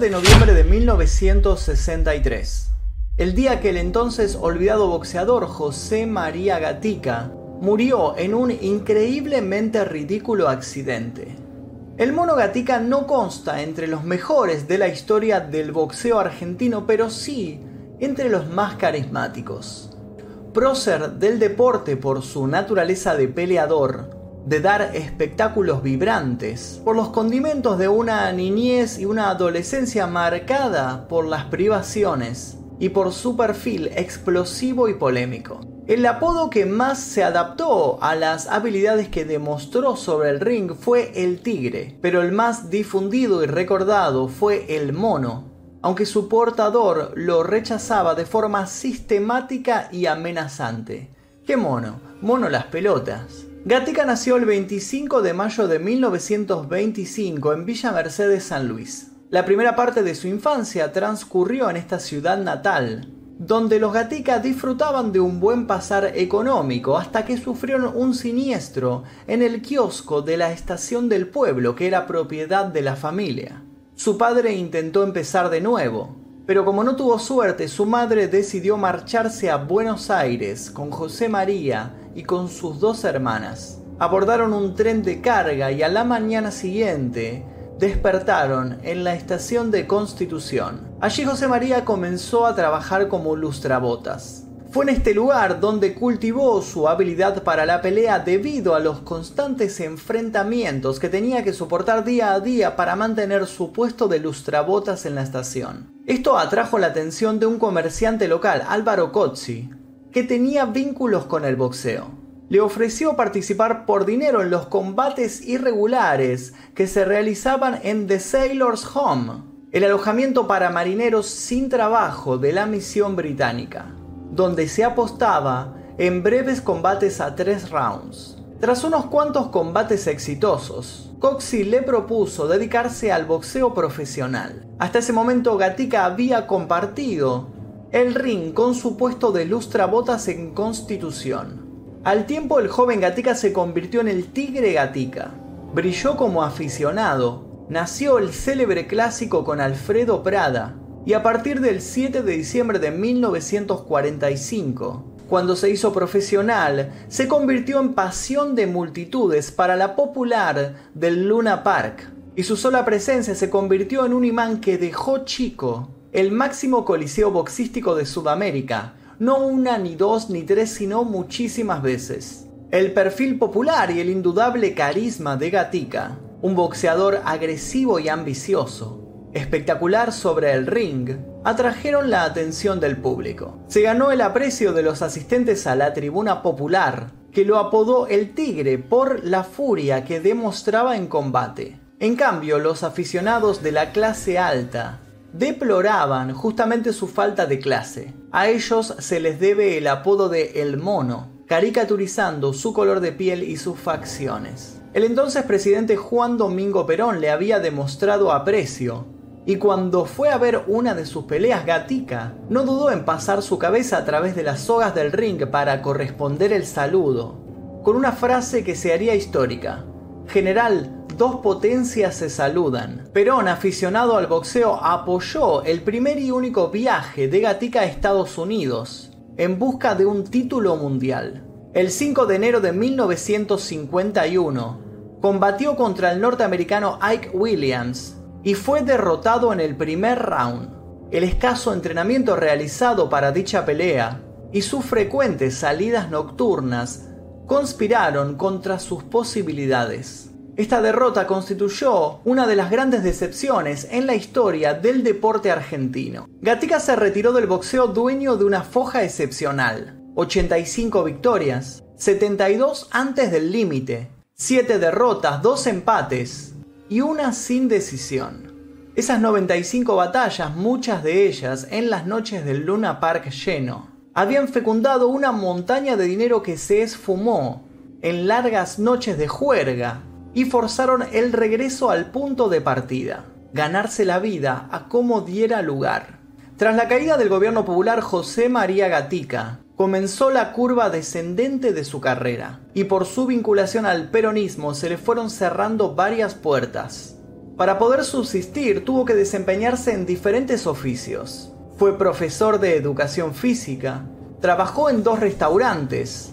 de noviembre de 1963, el día que el entonces olvidado boxeador José María Gatica murió en un increíblemente ridículo accidente. El mono Gatica no consta entre los mejores de la historia del boxeo argentino, pero sí entre los más carismáticos. Prócer del deporte por su naturaleza de peleador, de dar espectáculos vibrantes, por los condimentos de una niñez y una adolescencia marcada por las privaciones y por su perfil explosivo y polémico. El apodo que más se adaptó a las habilidades que demostró sobre el ring fue el tigre, pero el más difundido y recordado fue el mono, aunque su portador lo rechazaba de forma sistemática y amenazante. ¿Qué mono? Mono las pelotas. Gatica nació el 25 de mayo de 1925 en Villa Mercedes, San Luis. La primera parte de su infancia transcurrió en esta ciudad natal, donde los Gatica disfrutaban de un buen pasar económico hasta que sufrieron un siniestro en el kiosco de la estación del pueblo que era propiedad de la familia. Su padre intentó empezar de nuevo, pero como no tuvo suerte, su madre decidió marcharse a Buenos Aires con José María y con sus dos hermanas. Abordaron un tren de carga y a la mañana siguiente despertaron en la estación de Constitución. Allí José María comenzó a trabajar como lustrabotas. Fue en este lugar donde cultivó su habilidad para la pelea debido a los constantes enfrentamientos que tenía que soportar día a día para mantener su puesto de lustrabotas en la estación. Esto atrajo la atención de un comerciante local, Álvaro Cozzi, que tenía vínculos con el boxeo. Le ofreció participar por dinero en los combates irregulares que se realizaban en The Sailor's Home, el alojamiento para marineros sin trabajo de la misión británica donde se apostaba en breves combates a tres rounds. Tras unos cuantos combates exitosos, Coxey le propuso dedicarse al boxeo profesional. Hasta ese momento Gatica había compartido el ring con su puesto de lustrabotas en Constitución. Al tiempo el joven Gatica se convirtió en el Tigre Gatica. Brilló como aficionado. Nació el célebre clásico con Alfredo Prada, y a partir del 7 de diciembre de 1945, cuando se hizo profesional, se convirtió en pasión de multitudes para la popular del Luna Park, y su sola presencia se convirtió en un imán que dejó chico el máximo coliseo boxístico de Sudamérica, no una ni dos ni tres, sino muchísimas veces. El perfil popular y el indudable carisma de Gatica, un boxeador agresivo y ambicioso, espectacular sobre el ring, atrajeron la atención del público. Se ganó el aprecio de los asistentes a la tribuna popular, que lo apodó el Tigre por la furia que demostraba en combate. En cambio, los aficionados de la clase alta deploraban justamente su falta de clase. A ellos se les debe el apodo de El Mono, caricaturizando su color de piel y sus facciones. El entonces presidente Juan Domingo Perón le había demostrado aprecio y cuando fue a ver una de sus peleas Gatica, no dudó en pasar su cabeza a través de las sogas del ring para corresponder el saludo, con una frase que se haría histórica. General, dos potencias se saludan. Perón, aficionado al boxeo, apoyó el primer y único viaje de Gatica a Estados Unidos, en busca de un título mundial. El 5 de enero de 1951, combatió contra el norteamericano Ike Williams, y fue derrotado en el primer round. El escaso entrenamiento realizado para dicha pelea y sus frecuentes salidas nocturnas conspiraron contra sus posibilidades. Esta derrota constituyó una de las grandes decepciones en la historia del deporte argentino. Gatica se retiró del boxeo dueño de una foja excepcional, 85 victorias, 72 antes del límite, 7 derrotas, 2 empates, y una sin decisión. Esas 95 batallas, muchas de ellas en las noches del Luna Park lleno, habían fecundado una montaña de dinero que se esfumó en largas noches de juerga y forzaron el regreso al punto de partida, ganarse la vida a como diera lugar. Tras la caída del gobierno popular José María Gatica, comenzó la curva descendente de su carrera, y por su vinculación al peronismo se le fueron cerrando varias puertas. Para poder subsistir tuvo que desempeñarse en diferentes oficios. Fue profesor de educación física, trabajó en dos restaurantes,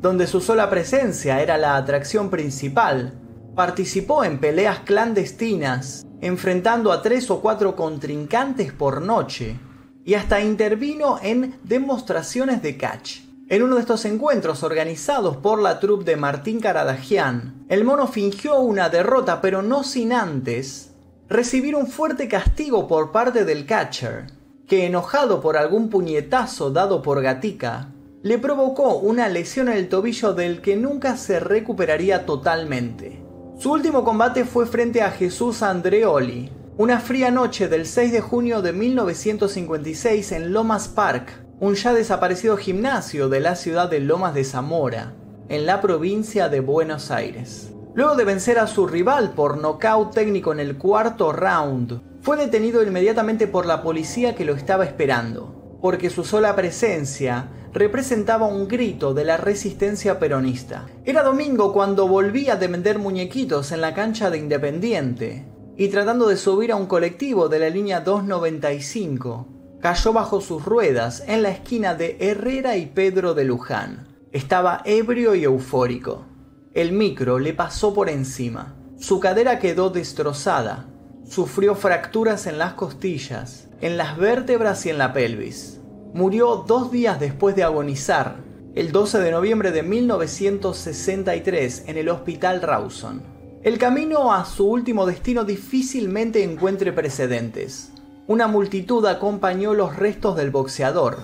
donde su sola presencia era la atracción principal. Participó en peleas clandestinas, enfrentando a tres o cuatro contrincantes por noche, y hasta intervino en demostraciones de catch. En uno de estos encuentros organizados por la troupe de Martín Caradagian, el mono fingió una derrota, pero no sin antes recibir un fuerte castigo por parte del catcher, que enojado por algún puñetazo dado por Gatica, le provocó una lesión en el tobillo del que nunca se recuperaría totalmente. Su último combate fue frente a Jesús Andreoli, una fría noche del 6 de junio de 1956 en Lomas Park, un ya desaparecido gimnasio de la ciudad de Lomas de Zamora, en la provincia de Buenos Aires. Luego de vencer a su rival por nocaut técnico en el cuarto round, fue detenido inmediatamente por la policía que lo estaba esperando, porque su sola presencia representaba un grito de la resistencia peronista. Era domingo cuando volvía de vender muñequitos en la cancha de Independiente, y tratando de subir a un colectivo de la línea 295, cayó bajo sus ruedas en la esquina de Herrera y Pedro de Luján. Estaba ebrio y eufórico. El micro le pasó por encima. Su cadera quedó destrozada. Sufrió fracturas en las costillas, en las vértebras y en la pelvis. Murió dos días después de agonizar, el 12 de noviembre de 1963, en el Hospital Rawson. El camino a su último destino difícilmente encuentre precedentes. Una multitud acompañó los restos del boxeador.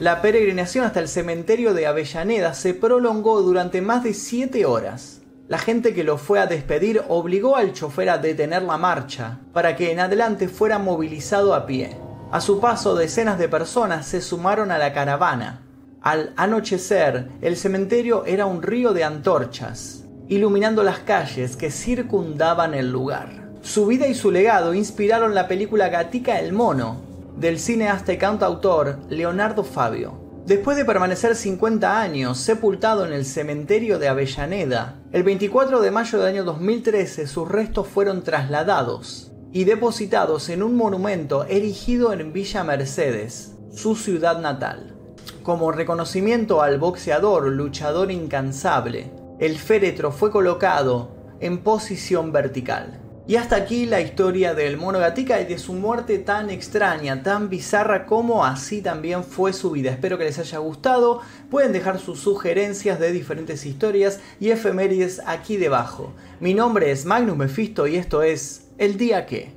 La peregrinación hasta el cementerio de Avellaneda se prolongó durante más de siete horas. La gente que lo fue a despedir obligó al chofer a detener la marcha para que en adelante fuera movilizado a pie. A su paso decenas de personas se sumaron a la caravana. Al anochecer, el cementerio era un río de antorchas, iluminando las calles que circundaban el lugar. Su vida y su legado inspiraron la película Gatica el Mono, del cineasta y cantautor Leonardo Fabio. Después de permanecer 50 años sepultado en el cementerio de Avellaneda, el 24 de mayo del año 2013 sus restos fueron trasladados y depositados en un monumento erigido en Villa Mercedes, su ciudad natal. Como reconocimiento al boxeador luchador incansable, el féretro fue colocado en posición vertical. Y hasta aquí la historia del mono Gatica y de su muerte tan extraña, tan bizarra como así también fue su vida. Espero que les haya gustado. Pueden dejar sus sugerencias de diferentes historias y efemérides aquí debajo. Mi nombre es Magnus Mephisto y esto es El Día Que.